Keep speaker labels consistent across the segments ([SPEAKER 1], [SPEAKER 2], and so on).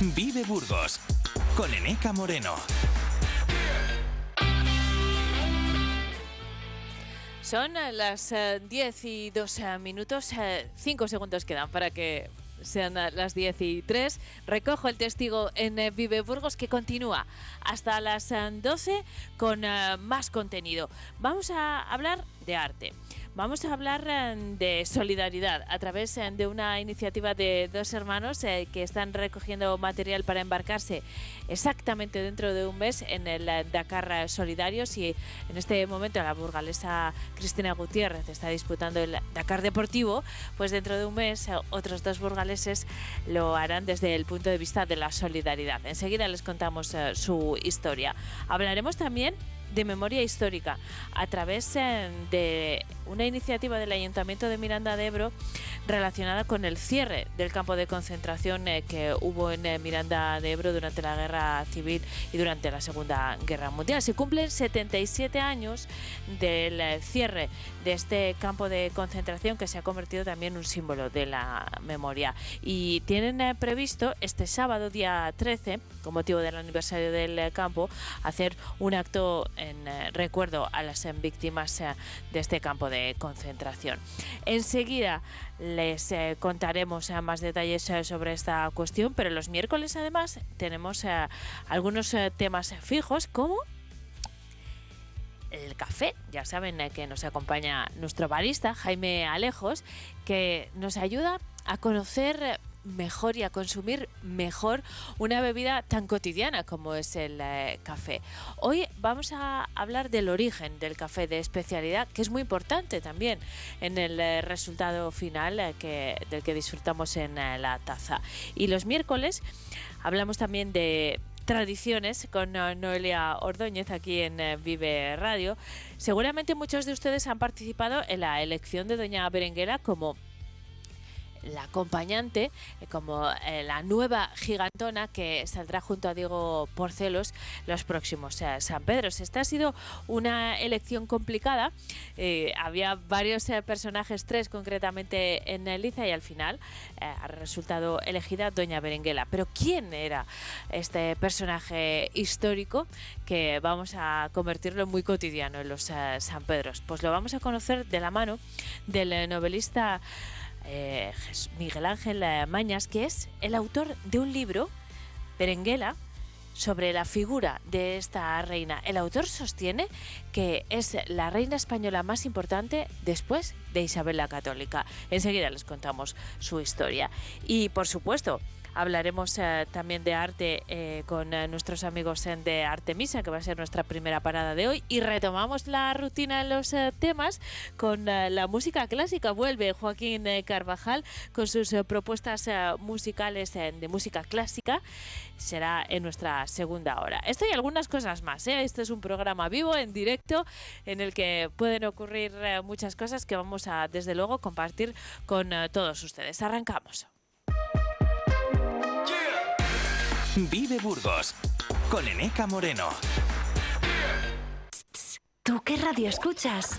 [SPEAKER 1] Vive Burgos con Eneca Moreno.
[SPEAKER 2] Son eh, las 10 y 2 minutos, 5 segundos quedan para que sean las 10 y 3. Recojo el testigo en eh, Vive Burgos que continúa hasta las 12 con eh, más contenido. Vamos a hablar de arte. Vamos a hablar eh, de solidaridad a través eh, de una iniciativa de dos hermanos eh, que están recogiendo material para embarcarse exactamente dentro de un mes en el Dakar Solidarios y en este momento la burgalesa Cristina Gutiérrez está disputando el Dakar Deportivo, pues dentro de un mes otros dos burgaleses lo harán desde el punto de vista de la solidaridad. Enseguida les contamos su historia. Hablaremos también de memoria histórica a través eh, de una iniciativa del Ayuntamiento de Miranda de Ebro relacionada con el cierre del campo de concentración eh, que hubo en eh, Miranda de Ebro durante la Guerra Civil y durante la Segunda Guerra Mundial. Se cumplen 77 años del cierre de este campo de concentración que se ha convertido también en un símbolo de la memoria. Y tienen previsto este sábado, día 13, con motivo del aniversario del campo, hacer un acto en eh, recuerdo a las víctimas eh, de este campo de concentración. Enseguida les eh, contaremos más detalles sobre esta cuestión, pero los miércoles además tenemos algunos temas fijos como el café. Ya saben que nos acompaña nuestro barista, Jaime Alejos, que nos ayuda a conocer mejor y a consumir mejor una bebida tan cotidiana como es el eh, café. Hoy vamos a hablar del origen del café de especialidad, que es muy importante también en el eh, resultado final eh, del que disfrutamos en la taza. Y los miércoles hablamos también de tradiciones con Noelia Ordóñez aquí en Vive Radio. Seguramente muchos de ustedes han participado en la elección de Doña Berenguela como la acompañante, eh, como eh, la nueva gigantona que saldrá junto a Diego Porcelos los próximos eh, San Pedro. Esta ha sido una elección complicada. había varios personajes, tres concretamente en Liza, y al final ha resultado elegida Doña Berenguela. Pero ¿quién era este personaje histórico que vamos a convertirlo en muy cotidiano en los San Pedros? Pues lo vamos a conocer de la mano del novelista eh, Miguel Ángel eh, Mañas, que es el autor de un libro, Berenguela, sobre la figura de esta reina. El autor sostiene que es la reina española más importante después de Isabel la Católica. Enseguida les contamos su historia. Y por supuesto, Hablaremos eh, también de arte eh, con eh, nuestros amigos de Artemisa, que va a ser nuestra primera parada de hoy. Y retomamos la rutina en los temas con la música clásica. Vuelve Joaquín Carvajal con sus propuestas musicales de música clásica. Será en nuestra segunda hora. Esto y algunas cosas más. Este es un programa vivo, en directo, en el que pueden ocurrir muchas cosas que vamos a, desde luego, compartir con todos ustedes. Arrancamos.
[SPEAKER 1] Vive Burgos con Eneca Moreno.
[SPEAKER 3] ¿Tú qué radio escuchas?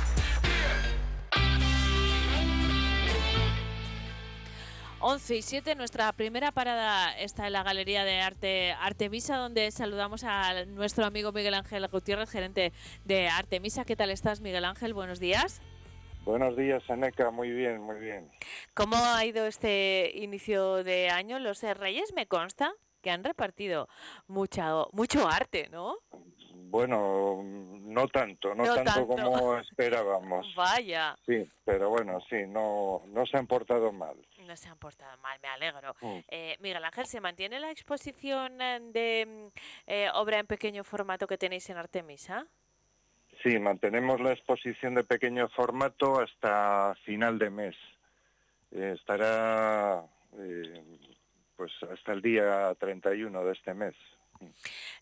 [SPEAKER 2] 11 y 7, nuestra primera parada está en la Galería de Arte Artemisa, donde saludamos a nuestro amigo Miguel Ángel Gutiérrez, gerente de Artemisa. ¿Qué tal estás, Miguel Ángel? Buenos días.
[SPEAKER 4] Buenos días, Aneca. Muy bien, muy bien.
[SPEAKER 2] ¿Cómo ha ido este inicio de año? Los Reyes me consta que han repartido mucha, mucho arte, ¿no?
[SPEAKER 4] Bueno, no tanto, no,
[SPEAKER 2] No
[SPEAKER 4] tanto,
[SPEAKER 2] tanto.
[SPEAKER 4] como esperábamos.
[SPEAKER 2] Vaya,
[SPEAKER 4] Sí, pero bueno, sí, no, no se han portado mal.
[SPEAKER 2] No se han portado mal, me alegro.
[SPEAKER 4] Mm.
[SPEAKER 2] Eh, Miguel Ángel, ¿se mantiene la exposición eh, de mm, eh, obra en pequeño formato que tenéis en Artemisa?
[SPEAKER 4] Sí, mantenemos la exposición de pequeño formato hasta final de mes. Eh, estará pues hasta el día 31 de este mes.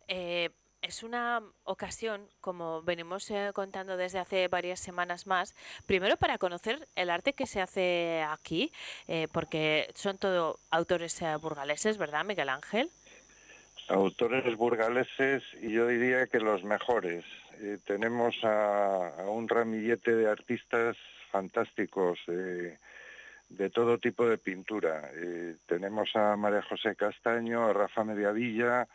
[SPEAKER 2] Eh, es una ocasión, como venimos eh, contando desde hace varias semanas más, primero para conocer el arte que se hace aquí, eh, porque son todo autores eh, burgaleses, ¿verdad, Miguel Ángel?
[SPEAKER 4] Autores burgaleses y yo diría que los mejores. Eh, tenemos a, a un ramillete de artistas fantásticos eh, de todo tipo de pintura. Tenemos a María José Castaño, a Rafa Mediavilla,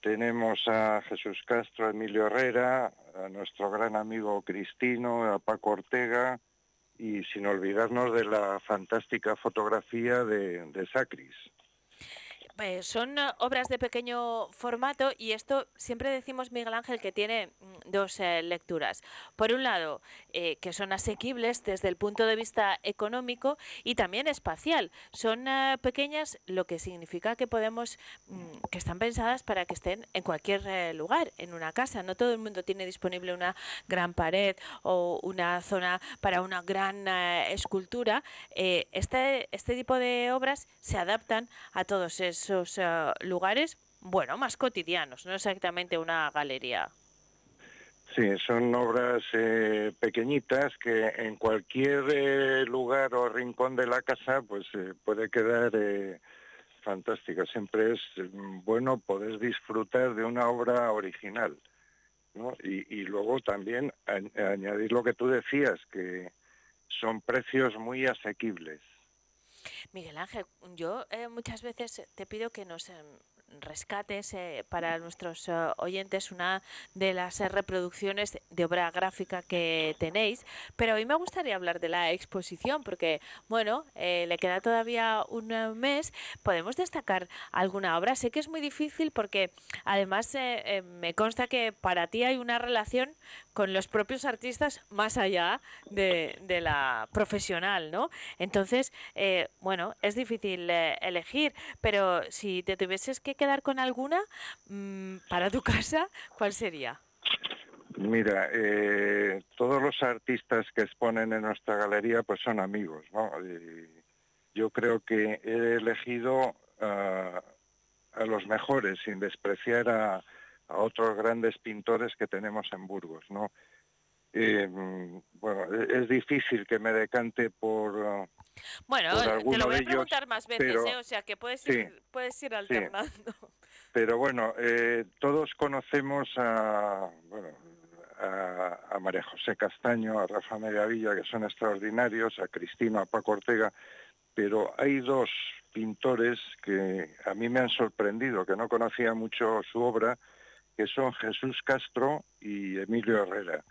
[SPEAKER 4] tenemos a Jesús Castro, a Emilio Herrera, a nuestro gran amigo Cristino, a Paco Ortega y sin olvidarnos de la fantástica fotografía de, de Sacris.
[SPEAKER 2] Eh, son eh, obras de pequeño formato y esto siempre decimos, Miguel Ángel, que tiene mm, dos eh, lecturas. Por un lado, que son asequibles desde el punto de vista económico y también espacial. Son pequeñas, lo que significa que podemos, mm, que están pensadas para que estén en cualquier lugar, en una casa. No todo el mundo tiene disponible una gran pared o una zona para una gran escultura. Este, este tipo de obras se adaptan a todos esos eh, lugares, bueno, más cotidianos, no exactamente una galería.
[SPEAKER 4] Sí, son obras eh, pequeñitas que en cualquier eh, lugar o rincón de la casa pues puede quedar fantástica. Siempre es mm, bueno poder disfrutar de una obra original. ¿no? Y, luego también añadir lo que tú decías, que son precios muy asequibles.
[SPEAKER 2] Miguel Ángel, yo eh, muchas veces te pido que nos em, rescates eh, para nuestros eh, oyentes una de las eh, reproducciones de obra gráfica que tenéis, pero hoy me gustaría hablar de la exposición porque, bueno, eh, le queda todavía un eh, mes, podemos destacar alguna obra. Sé que es muy difícil porque además eh, me consta que para ti hay una relación con los propios artistas más allá de, de la profesional, ¿no? Entonces, bueno, es difícil elegir, pero si te tuvieses que quedar con alguna mm, para tu casa, ¿cuál sería?
[SPEAKER 4] Mira, eh, todos los artistas que exponen en nuestra galería pues son amigos, ¿no? Y yo creo que he elegido ah, a los mejores sin despreciar a, otros grandes pintores que tenemos en Burgos, ¿no? Eh, mm, bueno, e- es difícil que me decante por...
[SPEAKER 2] Bueno,
[SPEAKER 4] Por
[SPEAKER 2] te
[SPEAKER 4] alguno
[SPEAKER 2] lo voy a
[SPEAKER 4] ellos,
[SPEAKER 2] preguntar más veces,
[SPEAKER 4] pero-
[SPEAKER 2] ¿eh? O sea, que puedes
[SPEAKER 4] Sí,
[SPEAKER 2] ir, puedes ir alternando.
[SPEAKER 4] Pero bueno, eh, todos conocemos a, bueno, a, a María José Castaño, a Rafa Mediavilla, que son extraordinarios, a Cristina, a Paco Ortega, pero hay dos pintores que a mí me han sorprendido, que no conocía mucho su obra, que son Jesús Castro y Emilio Herrera.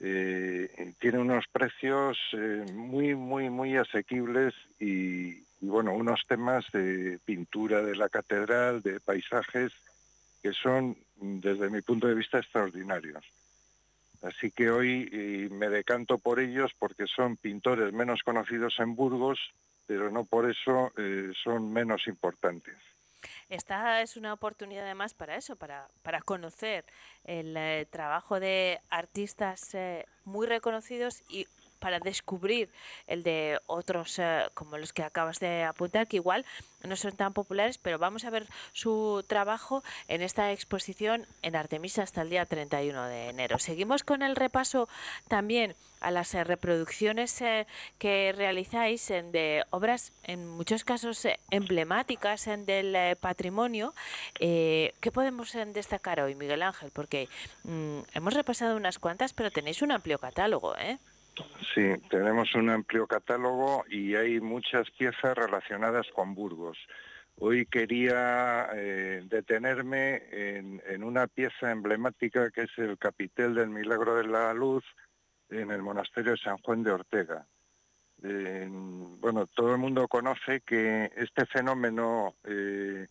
[SPEAKER 4] Eh, tiene unos precios eh, muy, muy, muy asequibles y, bueno, unos temas de pintura de la catedral, de paisajes, que son, desde mi punto de vista, extraordinarios. Así que hoy eh, me decanto por ellos porque son pintores menos conocidos en Burgos, pero no por eso eh, son menos importantes.
[SPEAKER 2] Esta es una oportunidad además para eso, para, para conocer el eh, trabajo de artistas eh, muy reconocidos y para descubrir el de otros eh, como los que acabas de apuntar, que igual no son tan populares, pero vamos a ver su trabajo en esta exposición en Artemisa hasta el día 31 de enero. Seguimos con el repaso también a las eh, reproducciones eh, que realizáis en de obras, en muchos casos eh, emblemáticas en del patrimonio. Eh, ¿Qué podemos destacar hoy, Miguel Ángel? Porque mm, hemos repasado unas cuantas, pero tenéis un amplio catálogo, ¿eh?
[SPEAKER 4] Sí, tenemos un amplio catálogo y hay muchas piezas relacionadas con Burgos. Hoy quería eh, detenerme en, una pieza emblemática que es el capitel del Milagro de la Luz en el monasterio de San Juan de Ortega. Bueno, todo el mundo conoce que este fenómeno eh,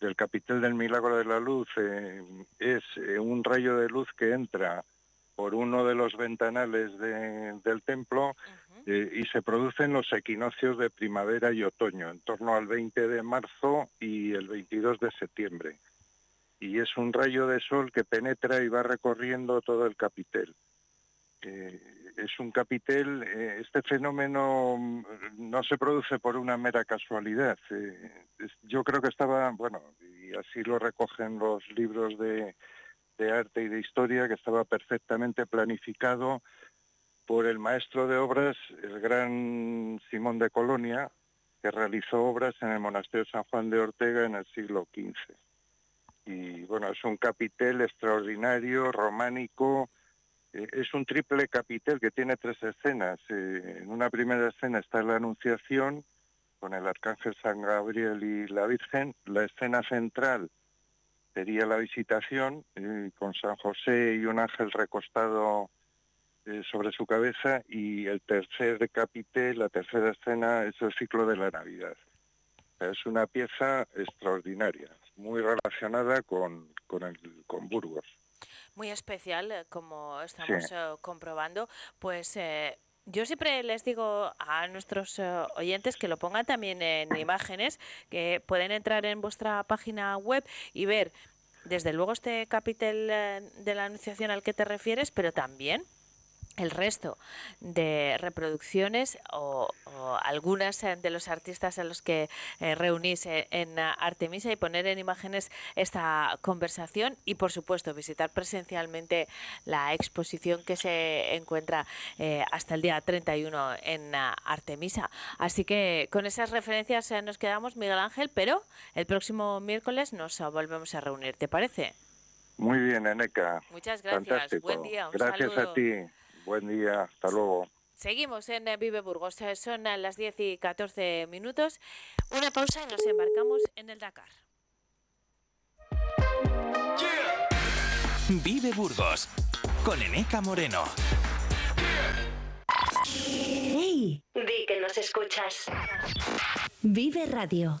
[SPEAKER 4] del capitel del Milagro de la Luz eh, es un rayo de luz que entra por uno de los ventanales del templo eh, y se producen los equinoccios de primavera y otoño, en torno al 20 de marzo y el 22 de septiembre. Y es un rayo de sol que penetra y va recorriendo todo el capitel. es un capitel, este fenómeno mm, no se produce por una mera casualidad. yo creo que estaba, bueno, y así lo recogen los libros de, arte y de historia, que estaba perfectamente planificado por el maestro de obras, el gran Simón de Colonia, que realizó obras en el monasterio San Juan de Ortega en el siglo XV. Y bueno, es un capitel extraordinario, románico, eh, es un triple capitel que tiene tres escenas. Eh, en una primera escena está la Anunciación, con el Arcángel San Gabriel y la Virgen. La escena central sería la visitación eh, con San José y un ángel recostado eh, sobre su cabeza y el tercer capitel, la tercera escena es el ciclo de la Navidad. Es una pieza extraordinaria, muy relacionada con, con, Burgos.
[SPEAKER 2] Muy especial, eh, como estamos comprobando, pues yo siempre les digo a nuestros eh, oyentes que lo pongan también en imágenes, que pueden entrar en vuestra página web y ver desde luego este capitel eh, de la anunciación al que te refieres, pero también el resto de reproducciones o, algunas eh, de los artistas a los que eh, reunís eh, en Artemisa y poner en imágenes esta conversación y por supuesto visitar presencialmente la exposición que se encuentra hasta el día 31 en Artemisa. Así que con esas referencias nos quedamos, Miguel Ángel, pero el próximo miércoles nos volvemos a reunir, ¿te parece?
[SPEAKER 4] Muy bien, Eneca.
[SPEAKER 2] Muchas gracias. Buen día.
[SPEAKER 4] gracias a ti. Buen día, hasta luego.
[SPEAKER 2] Seguimos en Vive Burgos, eh, son las 10 y 14 minutos. Una pausa y nos embarcamos en el Dakar.
[SPEAKER 1] Vive Burgos con Eneca Moreno.
[SPEAKER 5] ¡Hey! Di que nos escuchas. Vive Radio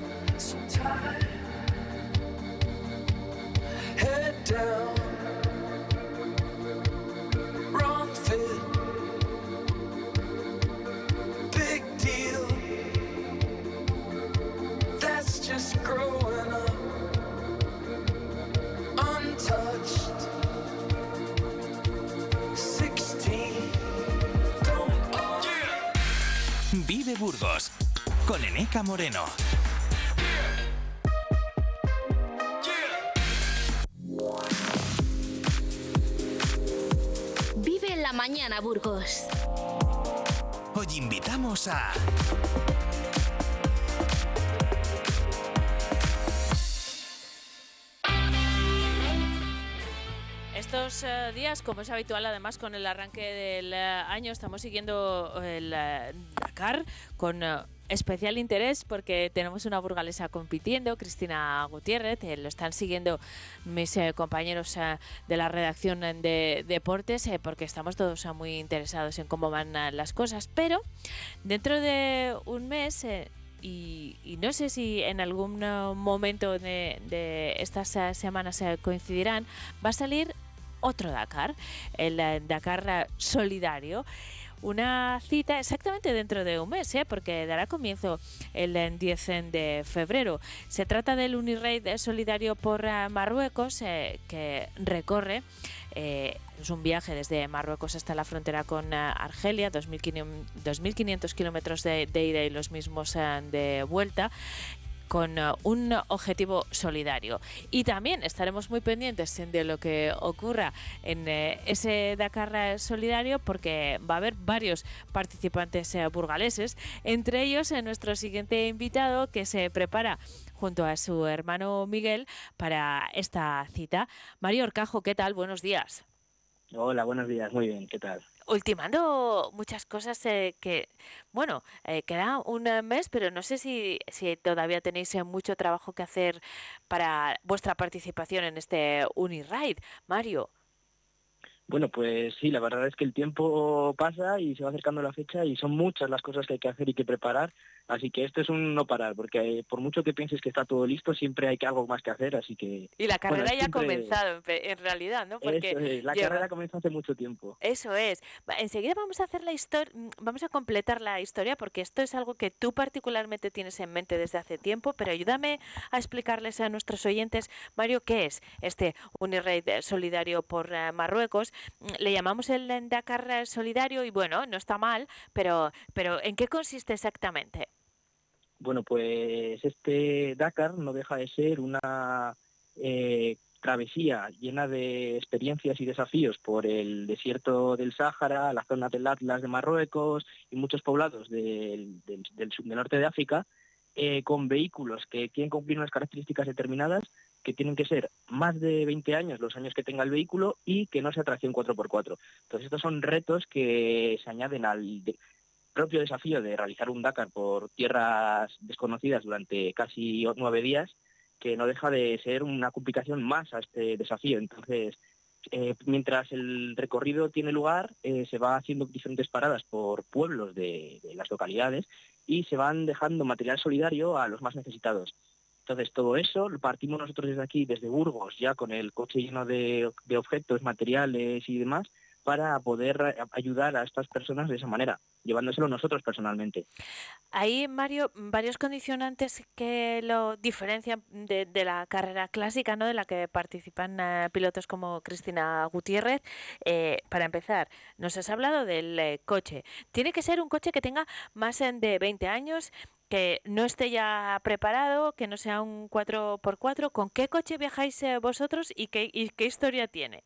[SPEAKER 6] Wrong fit, big deal. That's just growing up, untouched. 16,
[SPEAKER 1] Vive Burgos con Eneca Moreno.
[SPEAKER 5] Mañana, Burgos.
[SPEAKER 1] Hoy invitamos a...
[SPEAKER 2] Estos eh, días, como es habitual, además con el arranque del eh, año, estamos siguiendo el eh, Dakar con especial interés porque tenemos una burgalesa compitiendo, Cristina Gutiérrez, eh, lo están siguiendo mis eh, compañeros eh, de la redacción de deportes porque estamos todos muy interesados en cómo van las cosas, pero dentro de un mes... Y, no sé si en algún momento de, de estas semanas coincidirán, va a salir otro Dakar, el Dakar solidario una cita exactamente dentro de un mes, ¿eh? porque dará comienzo el eh, 10 de febrero. Se trata del Uniraid Solidario por Marruecos eh, que recorre eh, es un viaje desde Marruecos hasta la frontera con eh, Argelia, 2.500 2.500 kilómetros de, ida y los mismos de vuelta con eh, un objetivo solidario. Y también estaremos muy pendientes de lo que ocurra en eh, ese Dakar solidario porque va a haber varios participantes eh, burgaleses, entre ellos nuestro siguiente invitado que se prepara junto a su hermano Miguel para esta cita. Mario Orcajo, ¿qué tal? Buenos días.
[SPEAKER 7] Hola, buenos días, muy bien, ¿qué tal?
[SPEAKER 2] Ultimando muchas cosas eh, que, bueno, eh, queda un eh, mes, pero no sé si, si todavía tenéis eh, mucho trabajo que hacer para vuestra participación en este Uniride. Mario,
[SPEAKER 7] Bueno, pues sí, la verdad es que el tiempo pasa y se va acercando la fecha y son muchas las cosas que hay que hacer y que preparar, así que esto es un no parar, porque eh, por mucho que pienses que está todo listo, siempre hay que algo más que hacer, así que
[SPEAKER 2] y la
[SPEAKER 7] Bueno,
[SPEAKER 2] carrera ya ha comenzado en, realidad, ¿no? Porque
[SPEAKER 7] eso es, la
[SPEAKER 2] lleva-
[SPEAKER 7] carrera comenzó hace mucho tiempo.
[SPEAKER 2] Eso es. Enseguida vamos a hacer la historia, vamos a completar la historia porque esto es algo que tú particularmente tienes en mente desde hace tiempo, pero ayúdame a explicarles a nuestros oyentes, Mario, qué es este Unirraid Solidario por eh, Marruecos. Mm, Le llamamos el Dakar Solidario y bueno, no está mal, pero, pero ¿en qué consiste exactamente?
[SPEAKER 7] Bueno, pues este Dakar no deja de ser una eh, travesía llena de experiencias y desafíos por el desierto del Sáhara, la zona del Atlas de Marruecos y muchos poblados del, del- del norte de África, eh, con vehículos que quieren cumplir unas características determinadas que tienen que ser más de 20 años los años que tenga el vehículo y que no sea tracción 4x4. Entonces estos son retos que se añaden al, propio desafío de realizar un Dakar por tierras desconocidas durante casi nueve días, que no deja de ser una complicación más a este desafío. Entonces, eh, mientras el recorrido tiene lugar, eh, se va haciendo diferentes paradas por pueblos de, las localidades y se van dejando material solidario a los más necesitados. Entonces, todo eso lo partimos nosotros desde aquí, desde Burgos, ya con el coche lleno de objetos, materiales y demás, para poder a- ayudar a estas personas de esa manera, llevándoselo nosotros personalmente.
[SPEAKER 2] Hay, Mario, varios condicionantes que lo diferencian de, la carrera clásica, ¿no? De la que participan eh, pilotos como Cristina Gutiérrez. Eh, para empezar, nos has hablado del eh, coche. Tiene que ser un coche que tenga más eh, de 20 años, que no esté ya preparado, que no sea un 4x4. ¿Con qué coche viajáis eh, vosotros y qué, y qué historia tiene?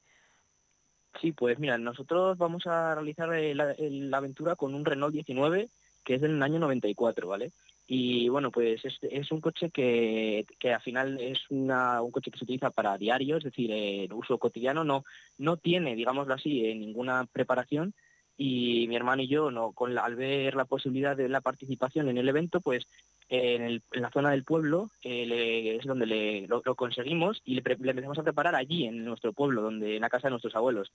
[SPEAKER 7] Sí, pues mira, nosotros vamos a realizar eh, la, el- la aventura con un Renault 19 que es del año 94, ¿vale? Y bueno, pues es, es un coche que, que al final es un coche que se utiliza para diario, es decir, en uso cotidiano, no, no tiene, digámoslo así, eh, ninguna preparación. Y mi hermano y yo, no, al ver la posibilidad de la participación en el evento, pues en, el- en la zona del pueblo eh, le- es donde le, lo, lo conseguimos y le, le empezamos a preparar allí, en nuestro pueblo, donde en la casa de nuestros abuelos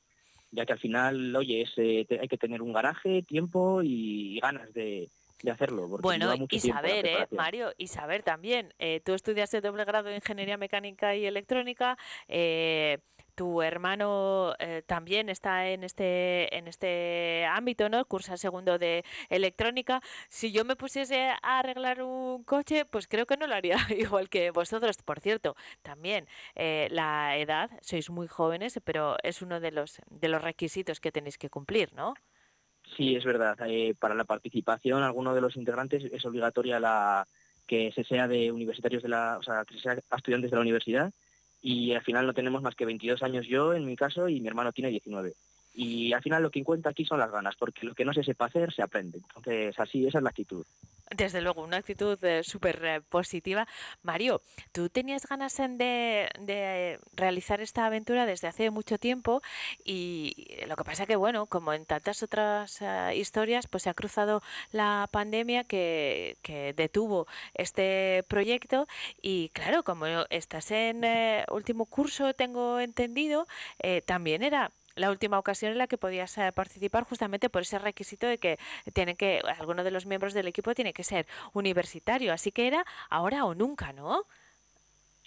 [SPEAKER 7] ya que al final, oye, es, eh, te- hay que tener un garaje, tiempo y ganas de, de hacerlo. porque
[SPEAKER 2] Bueno, y saber, ¿eh. Mario? Y saber también. eh, tú estudiaste doble grado de Ingeniería Mecánica y Electrónica. eh, tu hermano eh, también está en este en este ámbito, ¿no? Cursa segundo de electrónica. Si yo me pusiese a arreglar un coche, pues creo que no lo haría igual que vosotros. Por cierto, también eh, la edad, sois muy jóvenes, pero es uno de los de los requisitos que tenéis que cumplir, ¿no?
[SPEAKER 7] Sí, es verdad. eh, para la participación, alguno de los integrantes es obligatoria la que se sea de universitarios de la, o sea, que se sea estudiantes de la universidad y al final no tenemos más que 22 años yo en mi caso y mi hermano tiene 19. Y al final lo que cuenta aquí son las ganas, porque lo que no se sepa hacer se aprende. Entonces, así, esa es la actitud.
[SPEAKER 2] Desde luego, una actitud eh, súper eh, positiva. Mario, tú tenías ganas en de, de realizar esta aventura desde hace mucho tiempo y lo que pasa que, bueno, como en tantas otras eh, historias, pues se ha cruzado la pandemia que, que detuvo este proyecto y claro, como estás en eh, último curso, tengo entendido, también era la última ocasión en la que podías eh, participar justamente por ese requisito de que tiene que alguno de los miembros del equipo tiene que ser universitario, así que era ahora o nunca, ¿no?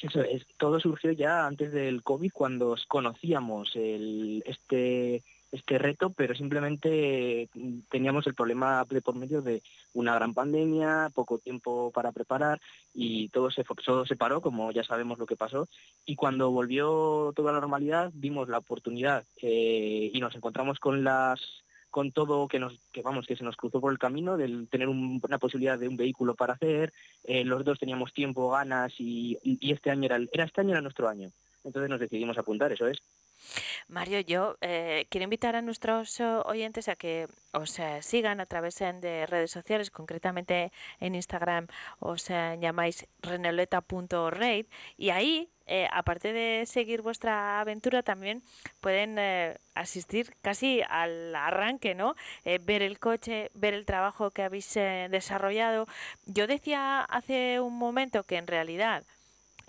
[SPEAKER 7] Eso es, todo surgió ya antes del COVID cuando conocíamos el, este, este reto, pero simplemente mm, teníamos el problema de por medio de una gran pandemia, poco tiempo para preparar y todo se, todo se paró, como ya sabemos lo que pasó. Y cuando volvió toda la normalidad, vimos la oportunidad eh, y nos encontramos con las con todo que nos que vamos que se nos cruzó por el camino del tener un- una posibilidad de un vehículo para hacer. Eh, los dos teníamos tiempo ganas y, y- este año era era este año era nuestro año. Entonces nos decidimos apuntar eso es
[SPEAKER 2] Mario, yo eh, quiero invitar a nuestros eh, oyentes a que os eh, sigan a través de redes sociales, concretamente en Instagram os eh, llamáis renoleta.raid y ahí, eh, aparte de seguir vuestra aventura, también pueden asistir casi al arranque, ¿no? Ver el coche, ver el trabajo que habéis desarrollado. Yo decía hace un momento que en realidad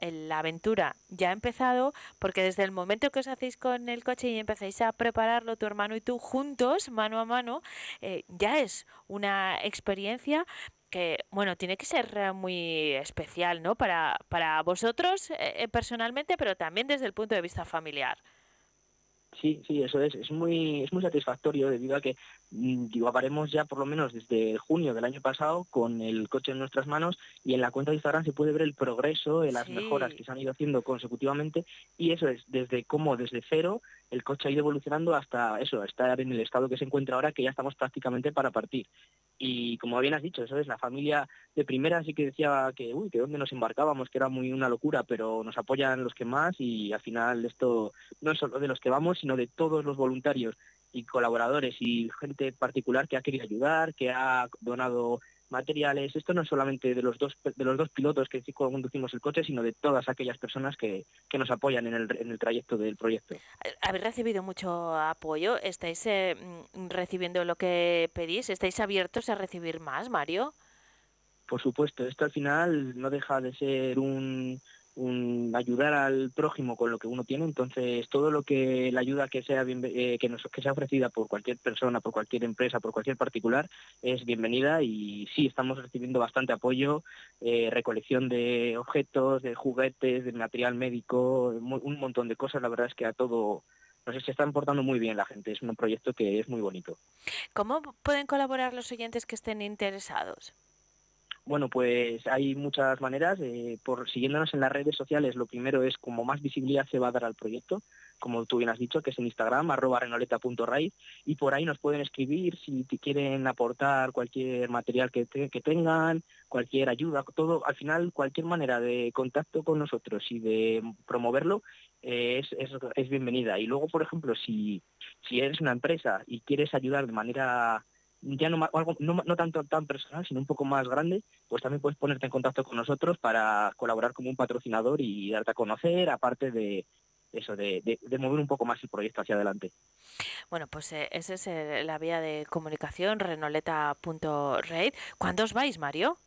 [SPEAKER 2] la aventura ya ha empezado porque desde el momento que os hacéis con el coche y empezáis a prepararlo tu hermano y tú juntos, mano a mano, eh, ya es una experiencia que, bueno, tiene que ser muy especial, ¿no? Para, para vosotros eh, eh, personalmente, pero también desde el punto de vista familiar.
[SPEAKER 7] Sí, sí, eso es. Es muy, es muy satisfactorio debido a que llevaremos ya por lo menos desde junio del año pasado con el coche en nuestras manos y en la cuenta de Instagram se puede ver el progreso, eh, las
[SPEAKER 2] Sí.
[SPEAKER 7] mejoras que se han ido haciendo consecutivamente y eso es desde cómo desde cero el coche ha ido evolucionando hasta eso, estar en el estado que se encuentra ahora que ya estamos prácticamente para partir. Y como bien has dicho, eso es la familia de primera sí que decía que uy, que dónde nos embarcábamos, que era muy una locura, pero nos apoyan los que más y al final esto no es solo de los que vamos, sino de todos los voluntarios y colaboradores y gente particular que ha querido ayudar, que ha donado materiales. Esto no es solamente de los dos de los dos pilotos que conducimos el coche, sino de todas aquellas personas que, que nos apoyan en el, en el trayecto del proyecto.
[SPEAKER 2] ¿Habéis recibido mucho apoyo? ¿Estáis eh, mm, recibiendo lo que pedís? ¿Estáis abiertos a recibir más, Mario?
[SPEAKER 7] Por supuesto, esto al final no deja de ser un, un ayudar al prójimo con lo que uno tiene, entonces todo lo que la ayuda que sea bienve- eh, que, nos, que sea ofrecida por cualquier persona, por cualquier empresa, por cualquier particular es bienvenida y sí estamos recibiendo bastante apoyo, eh, recolección de objetos, de juguetes, de material médico, un montón de cosas. La verdad es que a todo no sé, se están portando muy bien la gente. Es un proyecto que es muy bonito.
[SPEAKER 2] ¿Cómo pueden colaborar los oyentes que estén interesados?
[SPEAKER 7] Bueno, pues hay muchas maneras. eh, por siguiéndonos en las redes sociales, lo primero es como más visibilidad se va a dar al proyecto, como tú bien has dicho, que es en Instagram, arroba renoleta.raíz, y por ahí nos pueden escribir si te quieren aportar cualquier material que, te- que tengan, cualquier ayuda, todo, al final cualquier manera de contacto con nosotros y de promoverlo eh, es, es, es bienvenida. Y luego, por ejemplo, si, si eres una empresa y quieres ayudar de manera ya no, algo, no, no tanto tan personal, sino un poco más grande, pues también puedes ponerte en contacto con nosotros para colaborar como un patrocinador y darte a conocer, aparte de eso, de, de- de mover un poco más el proyecto hacia adelante.
[SPEAKER 2] Bueno, pues eh, esa es eh, la vía de comunicación, renoleta.raid. ¿Cuándo os vais, Mario?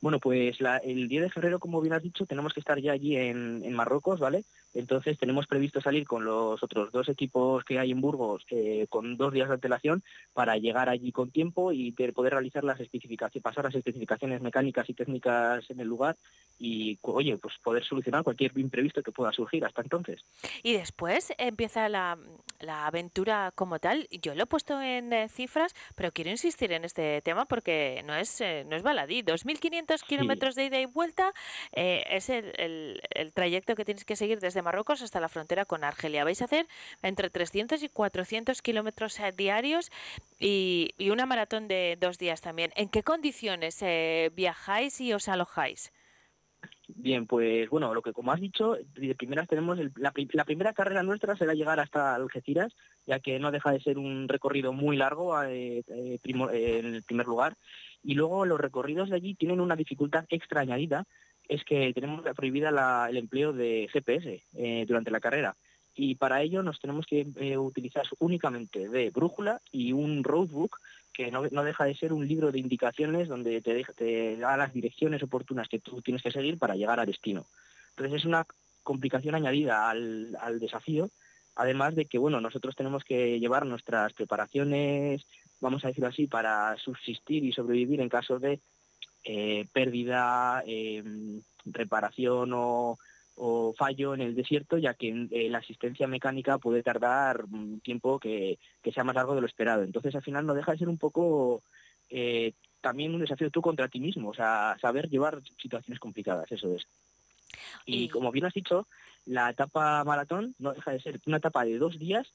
[SPEAKER 7] Bueno, pues la- el 10 de febrero, como bien has dicho, tenemos que estar ya allí en, en Marruecos, ¿vale? Entonces tenemos previsto salir con los otros dos equipos que hay en Burgos eh, con dos días de antelación para llegar allí con tiempo y de poder realizar las especificaciones, pasar las especificaciones mecánicas y técnicas en el lugar y, oye, pues poder solucionar cualquier imprevisto que pueda surgir hasta entonces.
[SPEAKER 2] Y después empieza la, la aventura como tal. Yo lo he puesto en eh, cifras, pero quiero insistir en este tema porque no es, eh, no es baladí. 2.500 kilómetros de ida y vuelta eh, es el, el- el trayecto que tienes que seguir desde Marruecos hasta la frontera con Argelia. Vais a hacer entre 300 y 400 kilómetros eh, diarios y, una maratón de dos días también. ¿En qué condiciones eh, viajáis y os alojáis?
[SPEAKER 7] Bien, pues bueno, lo que como has dicho, de primeras tenemos el- la, pri- la primera carrera nuestra será llegar hasta Algeciras, ya que no deja de ser un recorrido muy largo eh, en el primer lugar. Y luego los recorridos de allí tienen una dificultad extra añadida, es que tenemos prohibida el empleo de GPS eh, durante la carrera. Y para ello nos tenemos que eh, utilizar únicamente de brújula y un roadbook que no, no deja de ser un libro de indicaciones donde te, te da las direcciones oportunas que tú tienes que seguir para llegar a destino. Entonces es una complicación añadida al, al desafío, además de que bueno, nosotros tenemos que llevar nuestras preparaciones, vamos a decirlo así, para subsistir y sobrevivir en caso de eh, pérdida, eh, reparación o, o fallo en el desierto, ya que eh, la asistencia mecánica puede tardar un tiempo que, que sea más largo de lo esperado. Entonces, al final no deja de ser un poco también un desafío tú contra ti mismo, o sea, saber llevar situaciones complicadas, eso es. Y,
[SPEAKER 2] Y-
[SPEAKER 7] como bien has dicho, la etapa maratón no deja de ser una etapa de dos días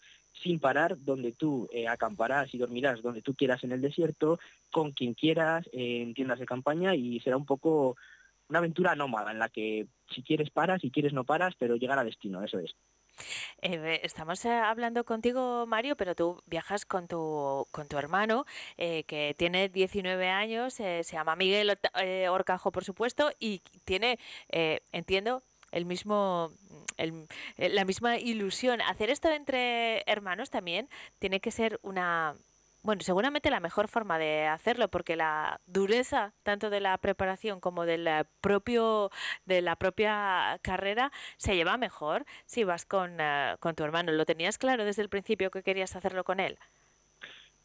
[SPEAKER 7] sin parar, donde tú eh, acamparás y dormirás donde tú quieras en el desierto, con quien quieras, en tiendas de campaña, y será un poco una aventura nómada en la que si quieres paras, si quieres no paras, pero llegar a destino, eso es.
[SPEAKER 2] Eh, estamos eh, hablando contigo, Mario, pero tú viajas con tu, con tu hermano, que tiene 19 años, se llama Miguel Orcajo, por supuesto, y tiene, entiendo, el mismo, eh, la misma ilusión. Hacer esto entre hermanos también tiene que ser una... Bueno, seguramente la mejor forma de hacerlo, porque la dureza tanto de la preparación como del eh, propio de la propia carrera se lleva mejor si vas con, eh, con tu hermano. ¿Lo tenías claro desde el principio que querías hacerlo con él?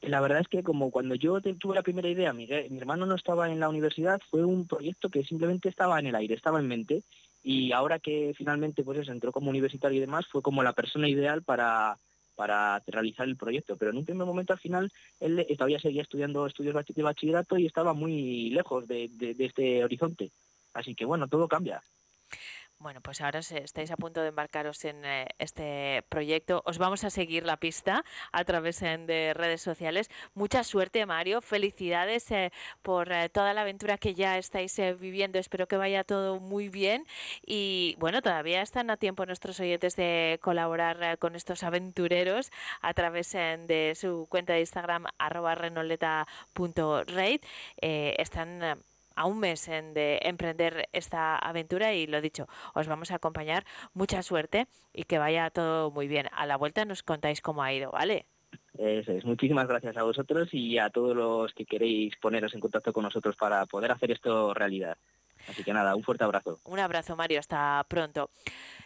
[SPEAKER 7] La verdad es que como cuando yo tuve la primera idea, mi, mi hermano no estaba en la universidad, fue un proyecto que simplemente estaba en el aire, estaba en mente, y ahora que finalmente pues eso, entró como universitario y demás, fue como la persona ideal para, para realizar el proyecto. Pero en un primer momento al final él todavía seguía estudiando estudios de bachillerato y estaba muy lejos de- de este horizonte. Así que bueno, todo cambia.
[SPEAKER 2] Bueno, pues ahora estáis a punto de embarcaros en eh, este proyecto. Os vamos a seguir la pista a través eh, de redes sociales. Mucha suerte, Mario. Felicidades eh, por toda la aventura que ya estáis viviendo. Espero que vaya todo muy bien. Y bueno, todavía están a tiempo nuestros oyentes de colaborar con estos aventureros a través de su cuenta de Instagram, arroba están a un mes en de emprender esta aventura y lo dicho, os vamos a acompañar. Mucha suerte y que vaya todo muy bien. A la vuelta nos contáis cómo ha ido, ¿vale?
[SPEAKER 7] Eso es. Muchísimas gracias a vosotros y a todos los que queréis poneros en contacto con nosotros para poder hacer esto realidad. Así que nada, un fuerte abrazo.
[SPEAKER 2] Un abrazo, Mario. Hasta pronto.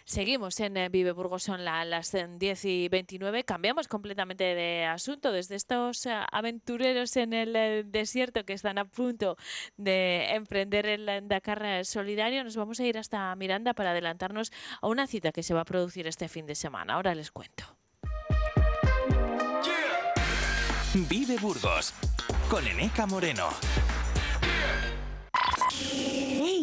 [SPEAKER 2] Seguimos en eh, Vive Burgos, son la- las eh, 10 y 29. Cambiamos completamente de asunto. Desde estos eh, aventureros en el eh, desierto que están a punto de emprender el eh, Dakar eh, solidario, nos vamos a ir hasta Miranda para adelantarnos a una cita que se va a producir este fin de semana. Ahora les cuento.
[SPEAKER 1] Vive Burgos con Eneca Moreno.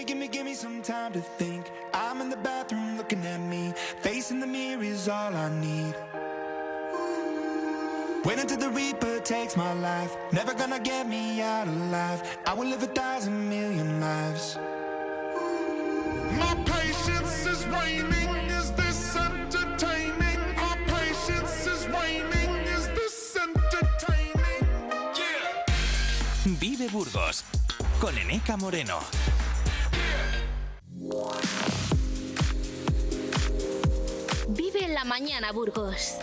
[SPEAKER 6] Gimme, gimme, gimme some time to think. I'm in the bathroom looking at me. Facing the mirror is all I need. Wait until the Reaper takes my life. Never gonna get me out alive. I will live a thousand million lives. My patience is waning. Is this entertaining? My patience is waning. Is this entertaining? Yeah.
[SPEAKER 1] Vive Burgos con Eneca Moreno.
[SPEAKER 8] Vive la mañana, Burgos.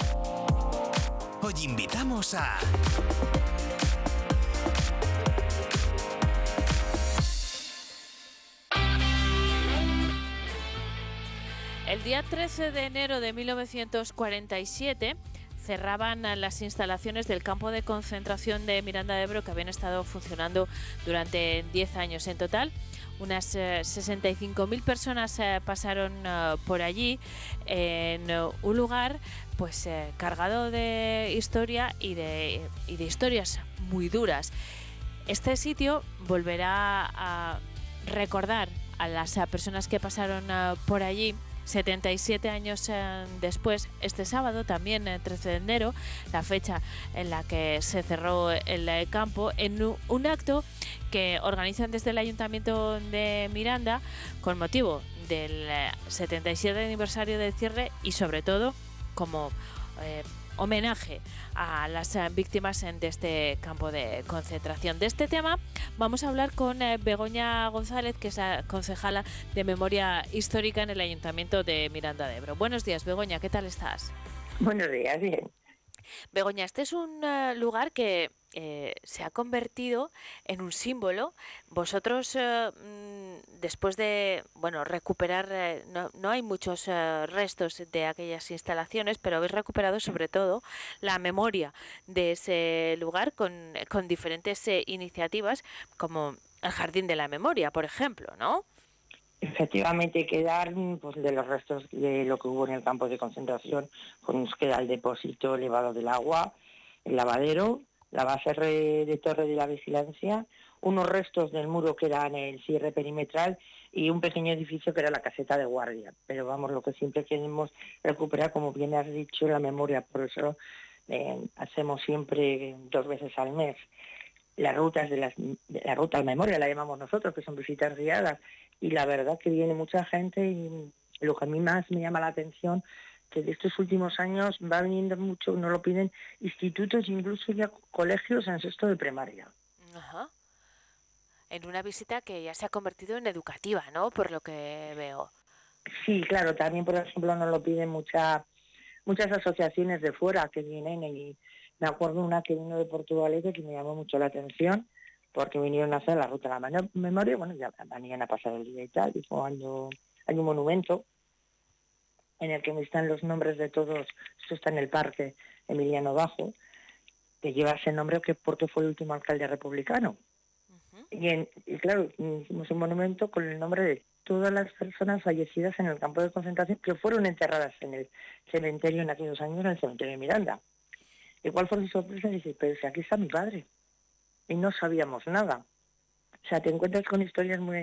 [SPEAKER 1] Hoy invitamos a
[SPEAKER 2] El día 13 de enero de 1947, cerraban las instalaciones del campo de concentración de Miranda de Ebro que habían estado funcionando durante 10 años en total. Unas 65.000 personas pasaron por allí en un lugar pues cargado de historia y de, y de historias muy duras. Este sitio volverá a recordar a las personas que pasaron por allí 77 años eh, después, este sábado, también 13 de enero, la fecha en la que se cerró el eh, campo, en un acto que organizan desde el Ayuntamiento de Miranda con motivo del 77 eh, aniversario del cierre y sobre todo como homenaje a las eh, víctimas de este campo de concentración. De este tema vamos a hablar con eh, Begoña González, que es la concejala de Memoria Histórica en el Ayuntamiento de Miranda de Ebro. Buenos días, Begoña, ¿qué tal estás?
[SPEAKER 9] Buenos días, bien.
[SPEAKER 2] Begoña, este es un eh, lugar que eh, se ha convertido en un símbolo. Vosotros, eh, mm, después de bueno recuperar, no, no, hay muchos restos de aquellas instalaciones, pero habéis recuperado sobre todo la memoria de ese lugar con, con diferentes iniciativas como el Jardín de la Memoria, por ejemplo, ¿no?
[SPEAKER 9] Efectivamente, quedar pues, de los restos de lo que hubo en el campo de concentración, pues nos queda el depósito elevado del agua, el lavadero, la base de torre de la vigilancia, unos restos del muro que eran el cierre perimetral y un pequeño edificio que era la caseta de guardia. Pero vamos, lo que siempre queremos recuperar, como bien has dicho, la memoria. Por eso eh, hacemos siempre dos veces al mes las rutas de, las, la ruta de memoria, la llamamos nosotros, que son visitas guiadas, y la verdad que viene mucha gente y lo que a mí más me llama la atención que de estos últimos años va viniendo mucho, no lo piden institutos, incluso ya colegios en sexto de primaria.
[SPEAKER 2] Ajá. En una visita que ya se ha convertido en educativa, ¿no? Por lo que veo.
[SPEAKER 9] Sí, claro, también por ejemplo nos lo piden mucha, muchas asociaciones de fuera que vienen y me acuerdo una que vino de Portugalete que me llamó mucho la atención porque vinieron a hacer la ruta de la memoria, bueno, ya venían a pasar el día y tal, y cuando hay un monumento en el que están los nombres de todos, esto está en el parque Emiliano Bajo, que lleva ese nombre que porque fue el último alcalde republicano. y, y, claro, hicimos un monumento con el nombre de todas las personas fallecidas en el campo de concentración que fueron enterradas en el cementerio en aquellos años, en el cementerio de Miranda. Igual fue mi sorpresa dice, pero si aquí está mi padre. Y no sabíamos nada. O sea, te encuentras con historias muy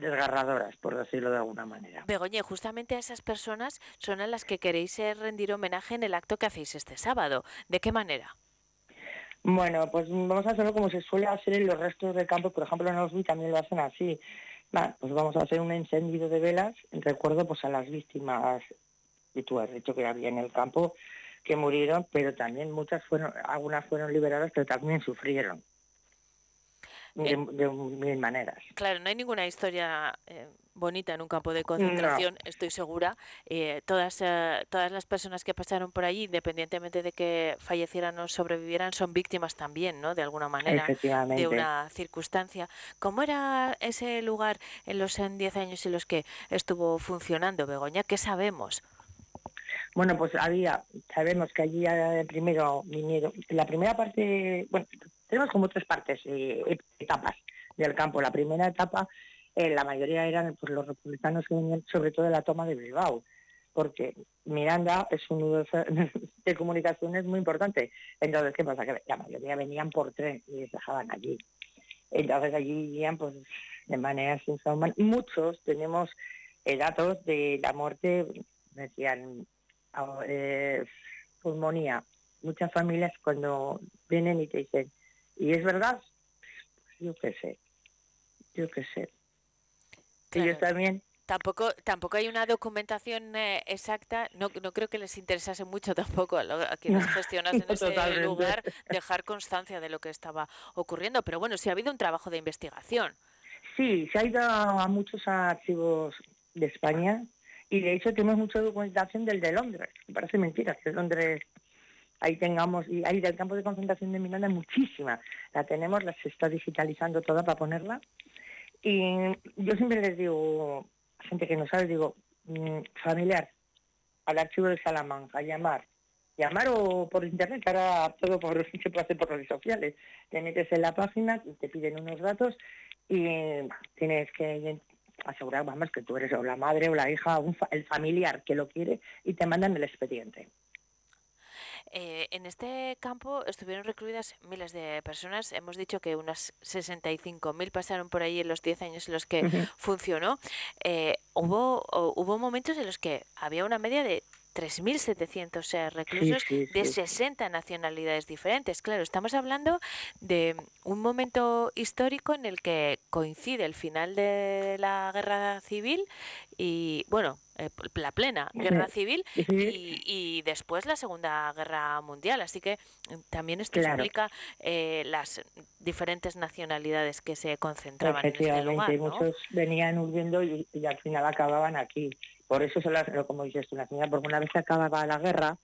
[SPEAKER 9] desgarradoras, por decirlo de alguna manera.
[SPEAKER 2] Begoña, justamente a esas personas son a las que queréis eh, rendir homenaje en el acto que hacéis este sábado. ¿De qué manera?
[SPEAKER 9] Bueno, pues vamos a hacerlo como se suele hacer en los restos del campo. Por ejemplo, en Osby también lo hacen así. pues vamos a hacer un encendido de velas en recuerdo pues, a las víctimas, y tú has dicho que había en el campo, que murieron, pero también muchas fueron, algunas fueron liberadas, pero también sufrieron. De, mil maneras.
[SPEAKER 2] Claro, no hay ninguna historia eh, bonita en un campo de concentración, estoy segura. Eh, todas, eh, todas las personas que pasaron por allí, independientemente de que fallecieran o sobrevivieran, son víctimas también, ¿no? De alguna manera, de una circunstancia. ¿Cómo era ese lugar en los 10 años en los que estuvo funcionando, Begoña? ¿Qué sabemos?
[SPEAKER 9] Bueno, pues había, sabemos que allí primero vinieron, la primera parte, bueno, tenemos como tres partes, eh, etapas del campo. La primera etapa, eh, la mayoría eran pues, los republicanos que venían sobre todo de la toma de Bilbao, porque Miranda es un nudo de comunicaciones muy importante. Entonces, ¿qué pasa? Que la mayoría venían por tren y les dejaban allí. Entonces allí vivían pues de manera inhumana. Muchos tenemos eh, datos de la muerte, decían eh, pulmonía. Muchas familias cuando vienen y te dicen, ¿y es verdad? Pues yo qué sé, yo qué sé. Ellos también.
[SPEAKER 2] Tampoco tampoco hay una documentación eh, exacta. No, no creo que les interesase mucho tampoco a, quienes gestionan en ese lugar dejar constancia de lo que estaba ocurriendo. Pero bueno sí ha habido un trabajo de investigación.
[SPEAKER 9] Sí se ha ido a muchos archivos de España y de hecho tenemos mucha documentación del de Londres. Me parece mentira que Londres ahí tengamos, y ahí del campo de concentración de Miranda muchísima. La tenemos, la se está digitalizando toda para ponerla. Y yo siempre les digo, gente que no sabe, digo, mm, familiar, al archivo de Salamanca, llamar, llamar o por internet, ahora todo por, se puede hacer por redes sociales. Te metes en la página, te piden unos datos y tienes que asegurar, vamos, que tú eres o la madre o la hija, o el familiar que lo quiere y te mandan el expediente.
[SPEAKER 2] Eh, en este campo estuvieron recluidas miles de personas. Hemos dicho que unas 65.000 pasaron por ahí en los 10 años en los que funcionó. Eh, hubo, hubo momentos en los que había una media de 3.700 eh, reclusos de 60 nacionalidades diferentes. Claro, estamos hablando de un momento histórico en el que coincide el final de la guerra civil y, bueno, eh, la plena guerra civil y, después la Segunda Guerra Mundial. Así que mm, también esto explica eh, las diferentes nacionalidades que se concentraban en este lugar.
[SPEAKER 9] Muchos venían huyendo y, al final acababan aquí. Por eso, se las, como dices tú, porque una vez que acababa la guerra,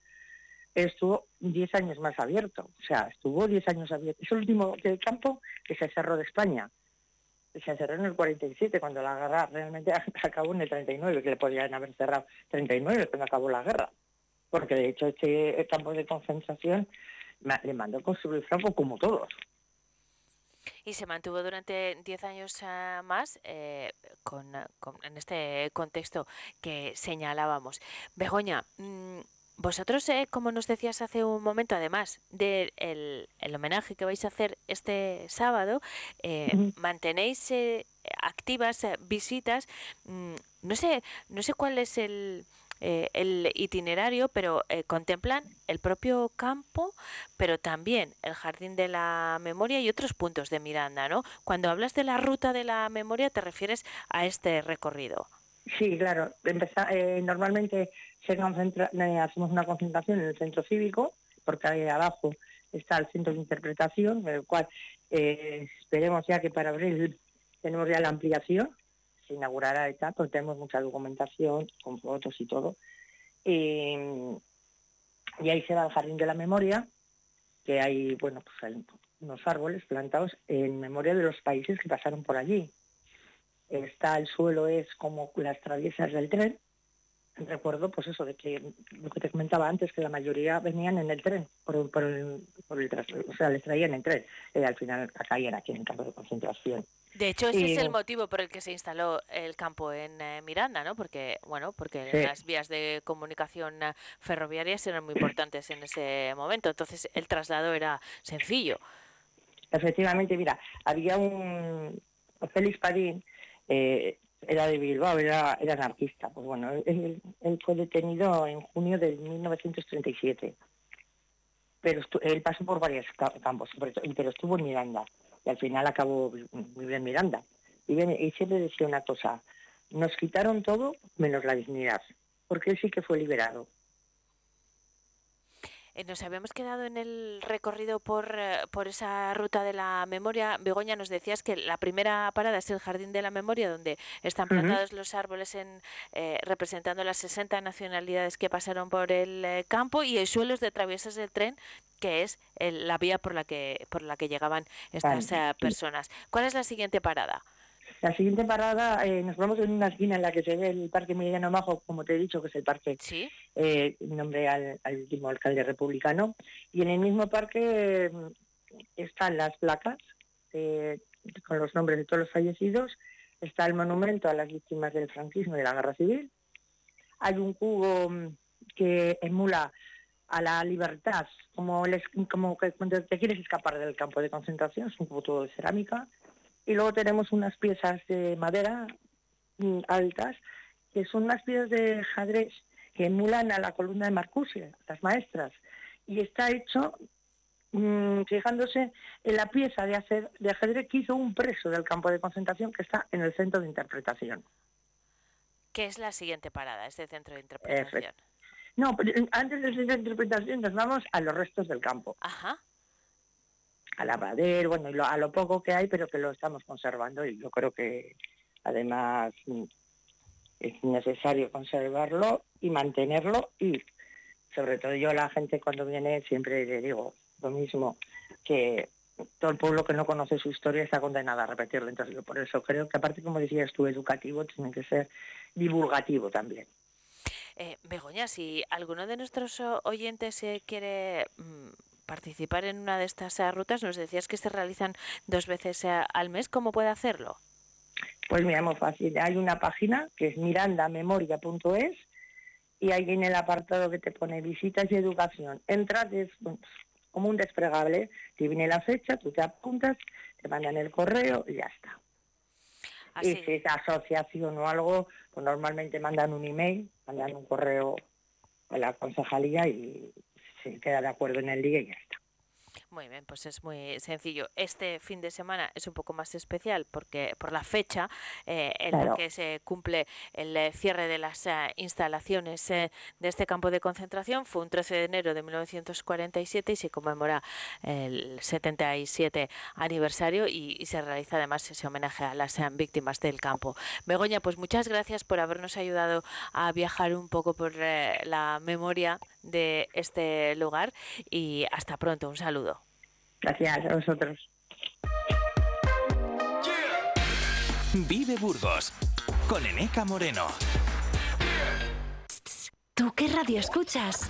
[SPEAKER 9] estuvo 10 años más abierto. O sea, estuvo 10 años abierto. Es el último del campo que se cerró de España. Se cerró en el 47, cuando la guerra realmente acabó en el 39, que le podían haber cerrado 39 cuando acabó la guerra. Porque de hecho este campo de concentración le mandó construir Franco como todos
[SPEAKER 2] y se mantuvo durante 10 años ah, más eh, con, en este contexto que señalábamos. Begoña, mm, vosotros, eh, como nos decías hace un momento, además del el homenaje que vais a hacer este sábado, eh, mantenéis activas visitas. Mm, no sé, no sé cuál es el, eh, el itinerario, pero eh, contemplan el propio campo, pero también el Jardín de la Memoria y otros puntos de Miranda, ¿no? Cuando hablas de la ruta de la memoria, te refieres a este recorrido.
[SPEAKER 9] Sí, claro. Eh, normalmente se concentra, hacemos una concentración en el centro cívico, porque ahí abajo está el centro de interpretación, el cual esperemos ya que para abril tenemos ya la ampliación se inaugurará esta, pues tenemos mucha documentación con fotos y todo. Y, ahí se va al Jardín de la Memoria, que hay, bueno, pues hay unos árboles plantados en memoria de los países que pasaron por allí. Está el suelo, es como las traviesas del tren. Recuerdo, pues eso, de que lo que te comentaba antes, que la mayoría venían en el tren, por, el, por el, o sea, les traían en tren. Y al final caían aquí en el campo de concentración.
[SPEAKER 2] De hecho, ese es el motivo por el que se instaló el campo en eh, Miranda, ¿no? Porque, bueno, porque las vías de comunicación eh, ferroviarias eran muy importantes en ese momento, entonces el traslado era sencillo.
[SPEAKER 9] Efectivamente, mira, había un Félix Padín, eh, era de Bilbao, era, era anarquista. Pues bueno, él, fue detenido en junio de 1937. Pero él pasó por varios campos, pero estuvo en Miranda y al final acabó muy bien Miranda. Y, y siempre decía una cosa, nos quitaron todo menos la dignidad, porque él sí que fue liberado.
[SPEAKER 2] Eh, nos habíamos quedado en el recorrido por, eh, por esa ruta de la memoria. Begoña, nos decías que la primera parada es el Jardín de la Memoria, donde están plantados los árboles en, eh, representando las 60 nacionalidades que pasaron por el campo y el suelo de traviesas del tren, que es la vía por la que, por la que llegaban estas personas. ¿Cuál es la siguiente parada?
[SPEAKER 9] La siguiente parada, eh, nos vamos en una esquina en la que se ve el Parque Meridiano Majo, como te he dicho, que es el parque, ¿Sí? eh, nombre al, último alcalde republicano, y en el mismo parque mm, están las placas eh, con los nombres de todos los fallecidos, está el monumento a las víctimas del franquismo y de la guerra civil, hay un cubo mm, que emula a la libertad, como, como que cuando te quieres escapar del campo de concentración, es un cubo de cerámica, y luego tenemos unas piezas de madera mm, altas, que son unas piezas de ajedrez que emulan a la columna de Marcuse, las maestras. Y está hecho mm, fijándose en la pieza de, hacer, de ajedrez que hizo un preso del campo de concentración que está en el centro de interpretación.
[SPEAKER 2] ¿Qué es la siguiente parada, este centro de interpretación?
[SPEAKER 9] no, antes del centro de interpretación nos vamos a los restos del campo.
[SPEAKER 2] Ajá
[SPEAKER 9] a lavadero, bueno, a lo poco que hay, pero que lo estamos conservando y yo creo que además mm, es necesario conservarlo y mantenerlo y sobre todo yo la gente cuando viene siempre le digo lo mismo, que todo el pueblo que no conoce su historia está condenado a repetirlo. Entonces yo por eso creo que aparte como decías tú, educativo, tiene que ser divulgativo también.
[SPEAKER 2] Eh, Begoña, si alguno de nuestros oyentes quiere mm, participar en una de estas rutas, nos decías que se realizan dos veces al mes, ¿cómo puede hacerlo?
[SPEAKER 9] Pues mira, muy fácil. Hay una página que es mirandamemoria.es y ahí en el apartado que te pone visitas y educación. Entras, es como un desplegable, te viene la fecha, tú te apuntas, te mandan el correo y ya está. Y si es asociación o algo, pues normalmente mandan un email, mandan un correo a la concejalía y se queda de acuerdo en el día y ya está.
[SPEAKER 2] Muy bien, pues es muy sencillo. Este fin de semana es un poco más especial porque por la fecha eh, en la que se cumple el eh, cierre de las eh, instalaciones de este campo de concentración fue un 13 de enero de 1947 y se conmemora el 77 aniversario y, se realiza además ese homenaje a las víctimas del campo. Begoña, pues muchas gracias por habernos ayudado a viajar un poco por la memoria de este lugar y hasta pronto. Un saludo.
[SPEAKER 9] Gracias a vosotros.
[SPEAKER 1] Vive Burgos con Eneca Moreno.
[SPEAKER 5] ¿Tú qué radio escuchas?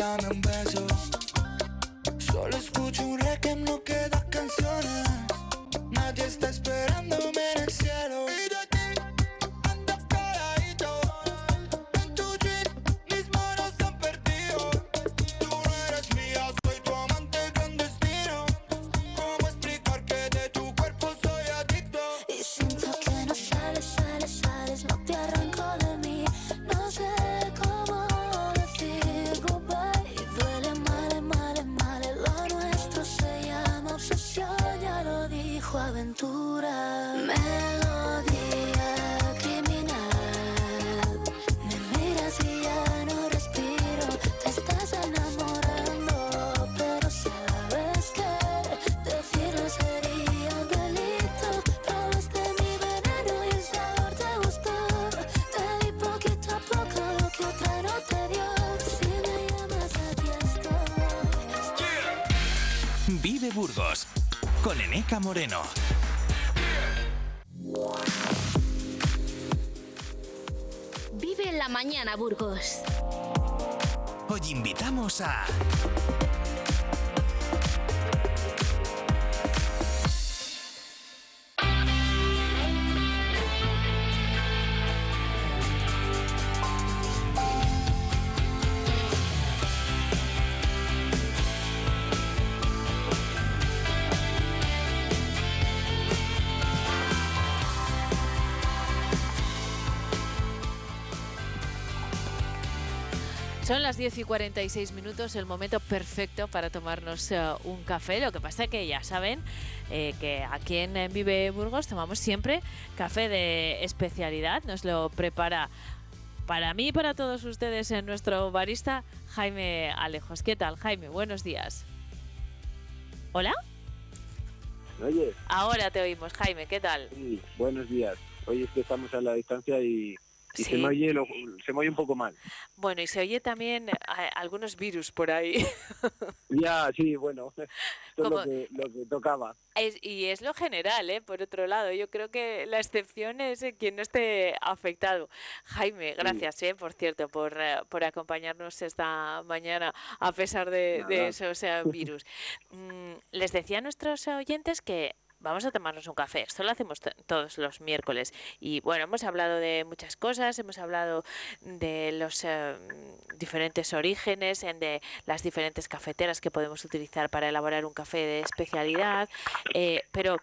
[SPEAKER 6] dame un beso. Solo escucho un rec no queda canciones. Nadie está esperándome en el cielo.
[SPEAKER 1] Moreno.
[SPEAKER 8] Vive en la mañana, Burgos.
[SPEAKER 1] Hoy invitamos a...
[SPEAKER 2] las 10 y 46 minutos, el momento perfecto para tomarnos eh, un café. Lo que pasa es que ya saben eh, que aquí en, Vive Burgos tomamos siempre café de especialidad. Nos lo prepara para mí y para todos ustedes en nuestro barista Jaime Alejos. ¿Qué tal, Jaime? Buenos días. ¿Hola?
[SPEAKER 10] Oye.
[SPEAKER 2] Ahora te oímos, Jaime. ¿Qué tal?
[SPEAKER 10] Sí, buenos días. hoy es que estamos a la distancia y, y se, me oye lo- se me oye un poco mal.
[SPEAKER 2] Bueno, y se oye también algunos virus por ahí.
[SPEAKER 10] Ya, sí, bueno, esto es lo que, lo que tocaba.
[SPEAKER 2] Es- y es lo general, ¿eh? Por otro lado, yo creo que la excepción es eh, quien no esté afectado. Jaime, gracias, ¿eh? Por cierto, por, eh, por acompañarnos esta mañana a pesar de, de esos virus. Mm, les decía a nuestros oyentes que vamos a tomarnos un café. Esto lo hacemos to- todos los miércoles. Y bueno, hemos hablado de muchas cosas, hemos hablado de los eh, diferentes orígenes, en de las diferentes cafeteras que podemos utilizar para elaborar un café de especialidad. eh, pero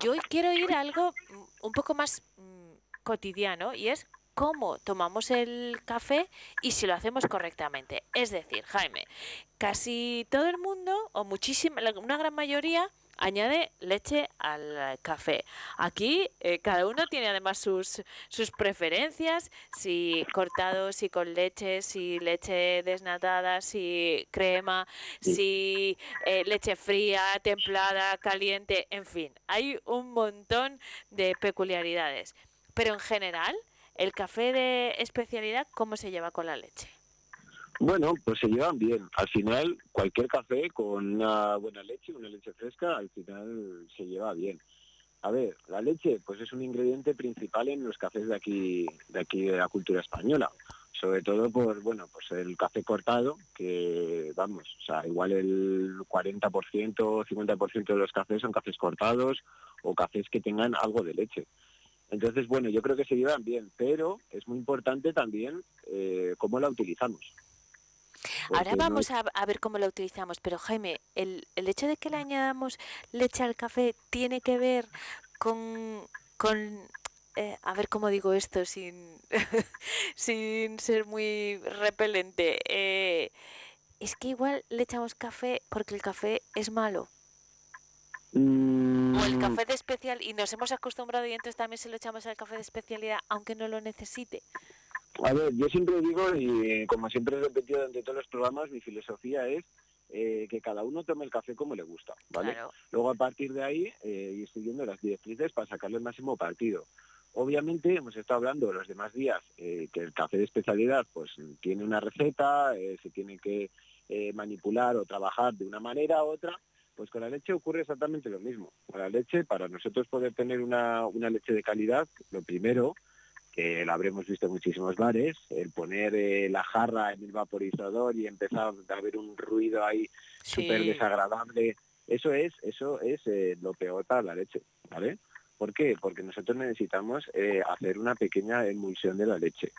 [SPEAKER 2] yo quiero ir a algo un poco más mm, cotidiano y es cómo tomamos el café y si lo hacemos correctamente. Es decir, Jaime, casi todo el mundo, o muchísima, una gran mayoría, añade leche al café. Aquí eh, cada uno tiene además sus, sus preferencias, si cortado, si con leche, si leche desnatada, si crema, si eh, leche fría, templada, caliente, en fin, hay un montón de peculiaridades. Pero en general, el café de especialidad, ¿cómo se lleva con la leche?
[SPEAKER 10] Bueno, pues se llevan bien. Al final, cualquier café con una buena leche, una leche fresca, al final se lleva bien. A ver, la leche, pues es un ingrediente principal en los cafés de aquí, de aquí de la cultura española. Sobre todo por, bueno, pues el café cortado, que vamos, o sea, igual el 40%, 50% de los cafés son cafés cortados o cafés que tengan algo de leche. Entonces, bueno, yo creo que se llevan bien, pero es muy importante también eh, cómo la utilizamos.
[SPEAKER 2] Ahora
[SPEAKER 10] Porque no
[SPEAKER 2] vamos a, a ver cómo la utilizamos, pero Jaime, el, el hecho de que le añadamos leche al café tiene que ver con, con eh, a ver cómo digo esto sin, sin ser muy repelente. eh, es que igual le echamos café porque el café es malo. O el café de especial y nos hemos acostumbrado y entonces también se lo echamos al café de especialidad aunque no lo necesite.
[SPEAKER 10] A ver, yo siempre digo, y como siempre he repetido durante todos los programas, mi filosofía es eh, que cada uno tome el café como le gusta, ¿vale?
[SPEAKER 2] Claro.
[SPEAKER 10] Luego a partir de ahí eh, ir siguiendo las directrices para sacarle el máximo partido. Obviamente hemos estado hablando los demás días eh, que el café de especialidad pues tiene una receta, eh, se tiene que eh, manipular o trabajar de una manera u otra, pues con la leche ocurre exactamente lo mismo. Con la leche, para nosotros poder tener una, una leche de calidad, lo primero, que la habremos visto en muchísimos bares, el poner eh, la jarra en el vaporizador y empezar a ver un ruido ahí súper
[SPEAKER 2] Sí.
[SPEAKER 10] desagradable, eso es, eso es eh, lo peor para la leche, ¿vale? ¿Por qué? Porque nosotros necesitamos eh, hacer una pequeña emulsión de la leche.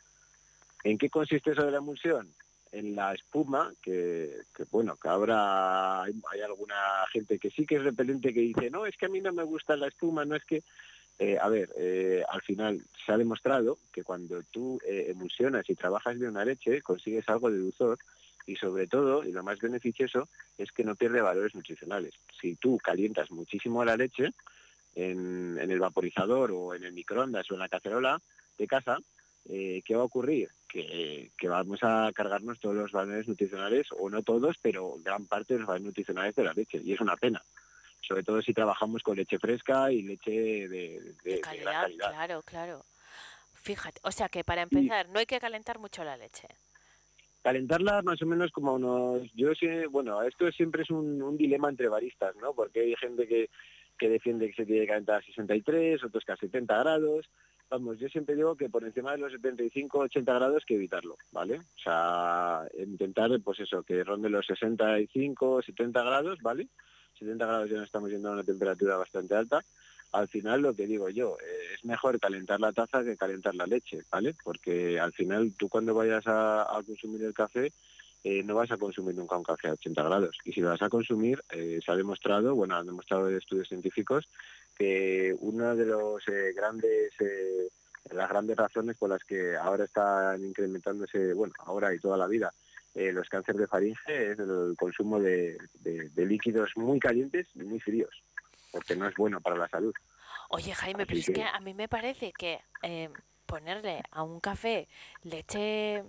[SPEAKER 10] ¿En qué consiste eso de la emulsión? En la espuma, que, que, bueno, que ahora hay, hay alguna gente que sí que es repelente que dice, no, es que a mí no me gusta la espuma, no es que... Eh, a ver, eh, al final se ha demostrado que cuando tú eh, emulsionas y trabajas bien una leche, consigues algo de dulzor y sobre todo, y lo más beneficioso, es que no pierde valores nutricionales. Si tú calientas muchísimo la leche en, el vaporizador o en el microondas o en la cacerola de casa, ¿qué va a ocurrir? Que, que vamos a cargarnos todos los valores nutricionales, o no todos, pero gran parte de los valores nutricionales de la leche, y es una pena. Sobre todo si trabajamos con leche fresca y leche de, de- de gran
[SPEAKER 2] Calidad, claro, claro. Fíjate, o sea que para empezar no hay que calentar mucho la leche.
[SPEAKER 10] calentarla más o menos como unos yo sé bueno esto siempre es un, un dilema entre baristas no porque hay gente que, que defiende que se tiene que calentar a 63 otros que a 70 grados. Vamos yo siempre digo que por encima de los 75 80 grados que evitarlo vale o sea intentar pues eso que ronde los 65 70 grados vale 70 grados ya nos estamos yendo a una temperatura bastante alta al final lo que digo yo, eh, es mejor calentar la taza que calentar la leche, ¿vale? Porque al final tú cuando vayas a, consumir el café eh, no vas a consumir nunca un café a 80 grados. Y si lo vas a consumir, eh, se ha demostrado, bueno, han demostrado estudios científicos, que una de los grandes, las grandes razones por las que ahora están incrementándose, bueno, ahora y toda la vida, eh, los cánceres de faringe es el consumo de, de- de líquidos muy calientes y muy fríos, porque no es bueno para la salud.
[SPEAKER 2] Oye, Jaime,
[SPEAKER 10] Así
[SPEAKER 2] pero es
[SPEAKER 10] que
[SPEAKER 2] a mí me parece que eh, ponerle a un café leche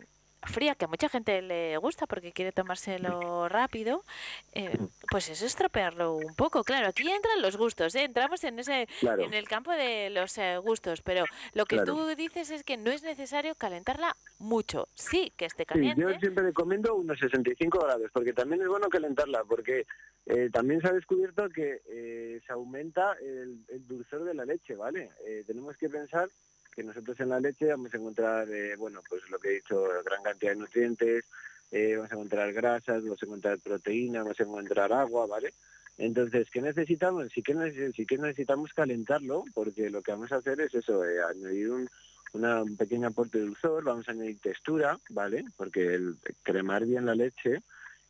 [SPEAKER 2] fría, que a mucha gente le gusta porque quiere tomárselo rápido, eh, pues es estropearlo un poco. Claro, aquí entran los gustos, ¿eh? entramos en ese
[SPEAKER 10] Claro.
[SPEAKER 2] en el campo de los eh, gustos, pero lo que
[SPEAKER 10] Claro.
[SPEAKER 2] tú dices es que no es necesario calentarla mucho. Sí, que esté
[SPEAKER 10] Sí,
[SPEAKER 2] caliente.
[SPEAKER 10] yo siempre recomiendo unos 65 grados, porque también es bueno calentarla, porque eh, también se ha descubierto que eh, se aumenta el, el dulzor de la leche, ¿vale? Eh, tenemos que pensar que nosotros en la leche vamos a encontrar, eh, bueno, pues lo que he dicho, gran cantidad de nutrientes, eh, vamos a encontrar grasas, vamos a encontrar proteínas, vamos a encontrar agua, ¿vale? Entonces, ¿qué necesitamos? Sí que, necesitamos calentarlo, porque lo que vamos a hacer es eso, eh, añadir un, una- un pequeño aporte de dulzor, vamos a añadir textura, ¿vale? Porque el cremar bien la leche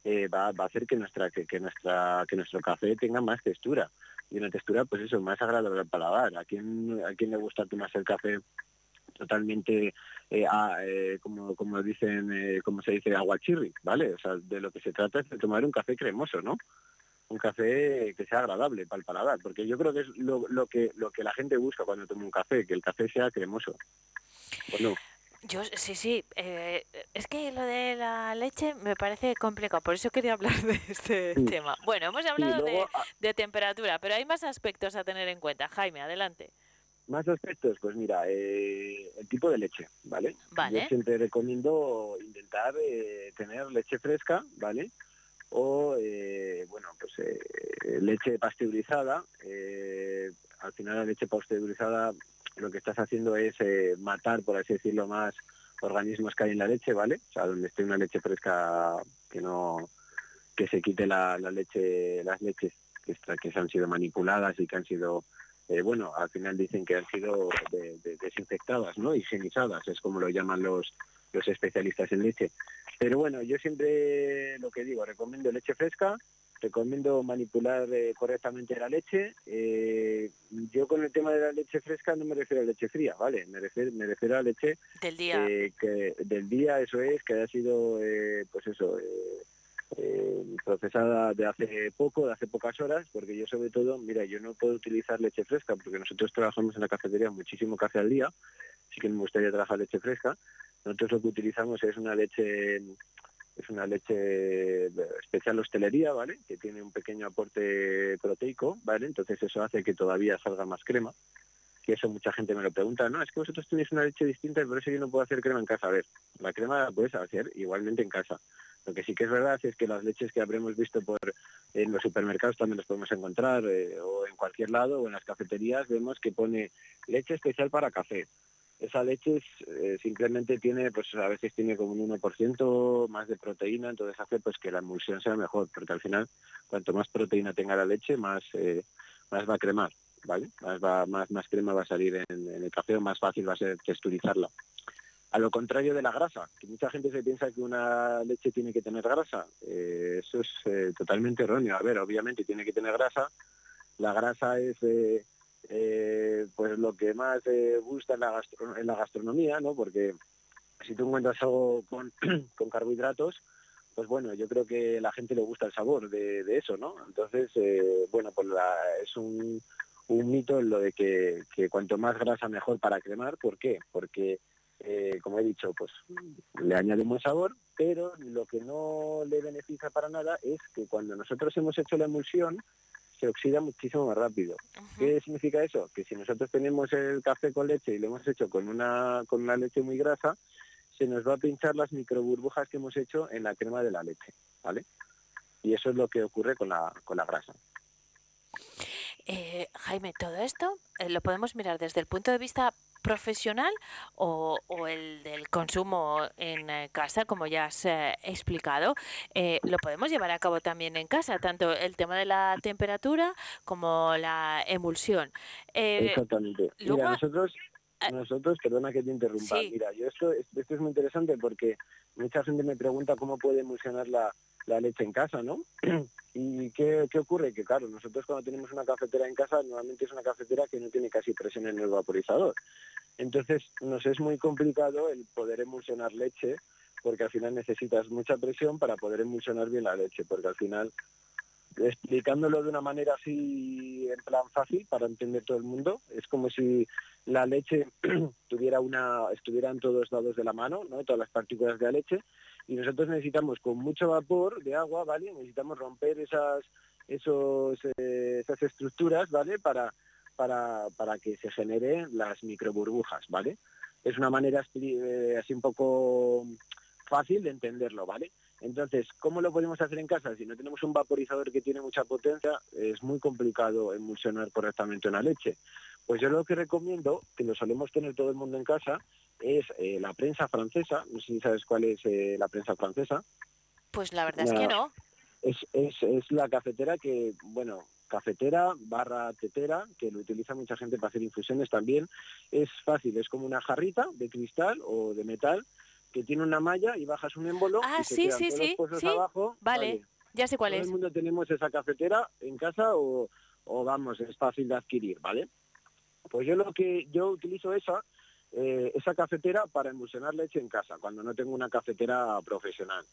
[SPEAKER 10] eh, va, va a hacer que nuestra que nuestra que nuestro café tenga más textura y una textura pues eso más agradable al paladar. ¿A quién a quién le gusta tomarse el café totalmente eh, a- eh, como como dicen eh, como se dice aguachirri, ¿vale? O sea, de lo que se trata es de tomar un café cremoso, ¿no? un café que sea agradable para el paladar, porque yo creo que es lo, lo que lo que la gente busca cuando toma un café, que el café sea cremoso. Bueno,
[SPEAKER 2] Yo sí, sí. eh, es que lo de la leche me parece complicado, por eso quería hablar de este
[SPEAKER 10] Sí.
[SPEAKER 2] tema. Bueno, hemos hablado
[SPEAKER 10] luego,
[SPEAKER 2] de, temperatura, pero hay más aspectos a tener en cuenta. Jaime, adelante.
[SPEAKER 10] Más aspectos, pues mira, eh, el tipo de leche, ¿vale?
[SPEAKER 2] Vale.
[SPEAKER 10] Yo siempre recomiendo intentar eh, tener leche fresca, ¿vale? O, eh, bueno, pues eh, leche pasteurizada. eh, al final la leche pasteurizada lo que estás haciendo es eh, matar, por así decirlo, más organismos que hay en la leche, ¿vale? O sea, donde esté una leche fresca que no que se quite la, leche, las leches que, está- que se han sido manipuladas y que han sido eh, bueno, al final dicen que han sido de- de- desinfectadas, ¿no? Higienizadas, es como lo llaman los, los especialistas en leche. Pero bueno, yo siempre lo que digo, recomiendo leche fresca, recomiendo manipular eh, correctamente la leche. Eh, yo con el tema de la leche fresca no me refiero a leche fría, ¿vale? Me refiero, me refiero a leche
[SPEAKER 2] Del día.
[SPEAKER 10] eh, que del día, eso es, que haya sido, eh, pues eso, eh, procesada de hace poco, de hace pocas horas, porque yo sobre todo, mira, yo no puedo utilizar leche fresca, porque nosotros trabajamos en la cafetería muchísimo café al día, así que me gustaría trabajar leche fresca. Nosotros lo que utilizamos es una leche es una leche especial hostelería, ¿vale? Que tiene un pequeño aporte proteico, ¿vale? Entonces eso hace que todavía salga más crema. Y eso mucha gente me lo pregunta, no, es que vosotros tenéis una leche distinta y por eso yo no puedo hacer crema en casa. A ver, la crema la puedes hacer igualmente en casa. Lo que sí que es verdad es que las leches que habremos visto por en los supermercados también las podemos encontrar, eh, o en cualquier lado, o en las cafeterías, vemos que pone leche especial para café. Esa leche eh, simplemente tiene, pues a veces tiene como un 1% más de proteína, entonces hace pues que la emulsión sea mejor, porque al final cuanto más proteína tenga la leche, más, eh, más va a cremar, ¿vale? Más, va, más, más crema va a salir en, el café, más fácil va a ser texturizarla. A lo contrario de la grasa, que mucha gente se piensa que una leche tiene que tener grasa. Eh, eso es totalmente erróneo. A ver, obviamente tiene que tener grasa. La grasa es eh, pues lo que más eh, gusta en la, gastro- en la gastronomía, ¿no? Porque si tú encuentras algo con, con carbohidratos, pues bueno, yo creo que la gente le gusta el sabor de, eso, ¿no? Entonces, eh, bueno, pues es un, un mito en lo de que, cuanto más grasa mejor para cremar. ¿Por qué? Porque como he dicho, pues le añade un buen sabor, pero lo que no le beneficia para nada es que cuando nosotros hemos hecho la emulsión, se oxida muchísimo más rápido. ¿Qué significa eso? Que si nosotros tenemos el café con leche y lo hemos hecho con una, con una leche muy grasa, se nos va a pinchar las microburbujas que hemos hecho en la crema de la leche, ¿vale? Y eso es lo que ocurre con la, con la grasa.
[SPEAKER 2] Eh, Jaime, todo esto eh, lo podemos mirar desde el punto de vista profesional o, o el del consumo en eh, casa, como ya has eh, explicado. Eh, lo podemos llevar a cabo también en casa, tanto el tema de la temperatura como la emulsión. Eh,
[SPEAKER 10] Exactamente.
[SPEAKER 2] luego-
[SPEAKER 10] Mira, nosotros, nosotros, perdona que te interrumpa,
[SPEAKER 2] Sí.
[SPEAKER 10] mira, yo esto, esto es muy interesante porque mucha gente me pregunta cómo puede emulsionar la, la leche en casa, ¿no? ¿Y qué, qué ocurre? Que claro, nosotros cuando tenemos una cafetera en casa, normalmente es una cafetera que no tiene casi presión en el vaporizador. Entonces, nos es muy complicado el poder emulsionar leche porque al final necesitas mucha presión para poder emulsionar bien la leche, porque al final explicándolo de una manera así en plan fácil para entender todo el mundo. Es como si la leche tuviera una, estuviera en todos lados de la mano, ¿no? todas las partículas de la leche, y nosotros necesitamos con mucho vapor de agua, ¿vale? Necesitamos romper esas, esos, eh, esas estructuras, ¿vale? Para, para, para que se generen las microburbujas, ¿vale? Es una manera eh, así un poco fácil de entenderlo, ¿vale? Entonces, ¿cómo lo podemos hacer en casa? Si no tenemos un vaporizador que tiene mucha potencia, es muy complicado emulsionar correctamente una leche. Pues yo lo que recomiendo, que lo solemos tener todo el mundo en casa, es eh, la prensa francesa. No sé si sabes cuál es eh, la prensa francesa.
[SPEAKER 2] Pues la verdad es que no.
[SPEAKER 10] Es, es, es la cafetera que, bueno, cafetera barra tetera, que lo utiliza mucha gente para hacer infusiones también. Es fácil, es como una jarrita de cristal o de metal que tiene una malla y bajas un émbolo
[SPEAKER 2] ah,
[SPEAKER 10] y
[SPEAKER 2] sí, sí, sí,
[SPEAKER 10] los pozos
[SPEAKER 2] sí.
[SPEAKER 10] abajo.
[SPEAKER 2] Vale, ya sé cuál
[SPEAKER 10] Todo
[SPEAKER 2] es.
[SPEAKER 10] el mundo tenemos esa cafetera en casa o, o vamos, es fácil de adquirir, ¿vale? Pues yo lo que yo utilizo esa eh, esa cafetera para emulsionar leche en casa, cuando no tengo una cafetera profesional.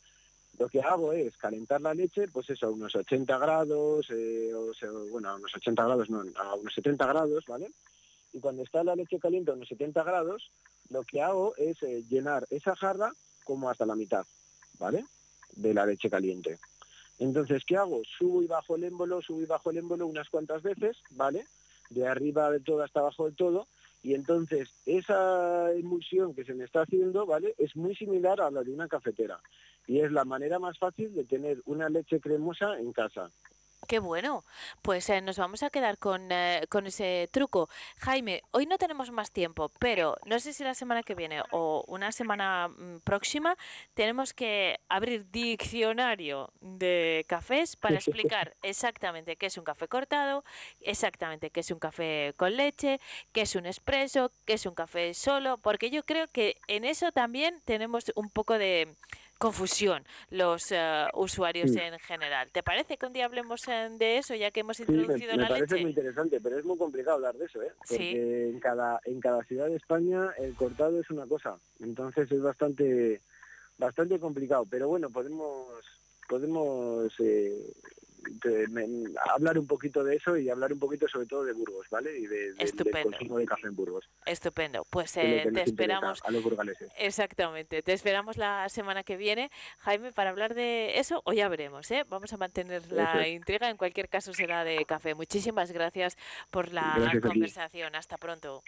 [SPEAKER 10] Lo que hago es calentar la leche, pues eso, a unos 80 grados, eh, o sea, bueno, a unos 80 grados, no, a unos 70 grados, ¿vale? Y cuando está la leche caliente a unos 70 grados, lo que hago es eh, llenar esa jarra como hasta la mitad, ¿vale? De la leche caliente. Entonces, ¿qué hago? Subo y bajo el émbolo, subo y bajo el émbolo unas cuantas veces, ¿vale? De arriba del todo hasta abajo del todo, y entonces esa emulsión que se me está haciendo, ¿vale? Es muy similar a la de una cafetera. Y es la manera más fácil de tener una leche cremosa en casa.
[SPEAKER 2] Qué bueno. Pues eh, nos vamos a quedar con, eh, con ese truco. Jaime, hoy no tenemos más tiempo, pero no sé si la semana que viene o una semana mm, próxima tenemos que abrir diccionario de cafés para explicar exactamente qué es un café cortado, exactamente qué es un café con leche, qué es un espresso, qué es un café solo, porque yo creo que en eso también tenemos un poco de confusión los eh, usuarios
[SPEAKER 10] Sí.
[SPEAKER 2] en general. ¿Te parece que un día hablemos de eso ya que hemos
[SPEAKER 10] Sí, me,
[SPEAKER 2] introducido
[SPEAKER 10] me
[SPEAKER 2] la
[SPEAKER 10] parece
[SPEAKER 2] leche?
[SPEAKER 10] muy interesante, pero es muy complicado hablar de eso, ¿eh?
[SPEAKER 2] Sí.
[SPEAKER 10] Porque en cada en cada ciudad de España el cortado es una cosa, entonces es bastante bastante complicado. Pero bueno, podemos podemos eh, de- hablar un poquito de eso y hablar un poquito sobre todo de Burgos, ¿vale? Y de, de- del consumo de café en Burgos.
[SPEAKER 2] Estupendo. Pues eh, te esperamos.
[SPEAKER 10] a los burgaleses.
[SPEAKER 2] Exactamente, te esperamos la semana que viene, Jaime, para hablar de eso, o ya veremos, ¿eh? Vamos a mantener la
[SPEAKER 10] Eso
[SPEAKER 2] intriga, en cualquier caso será de café. Muchísimas gracias por la
[SPEAKER 10] Gracias
[SPEAKER 2] conversación, hasta pronto.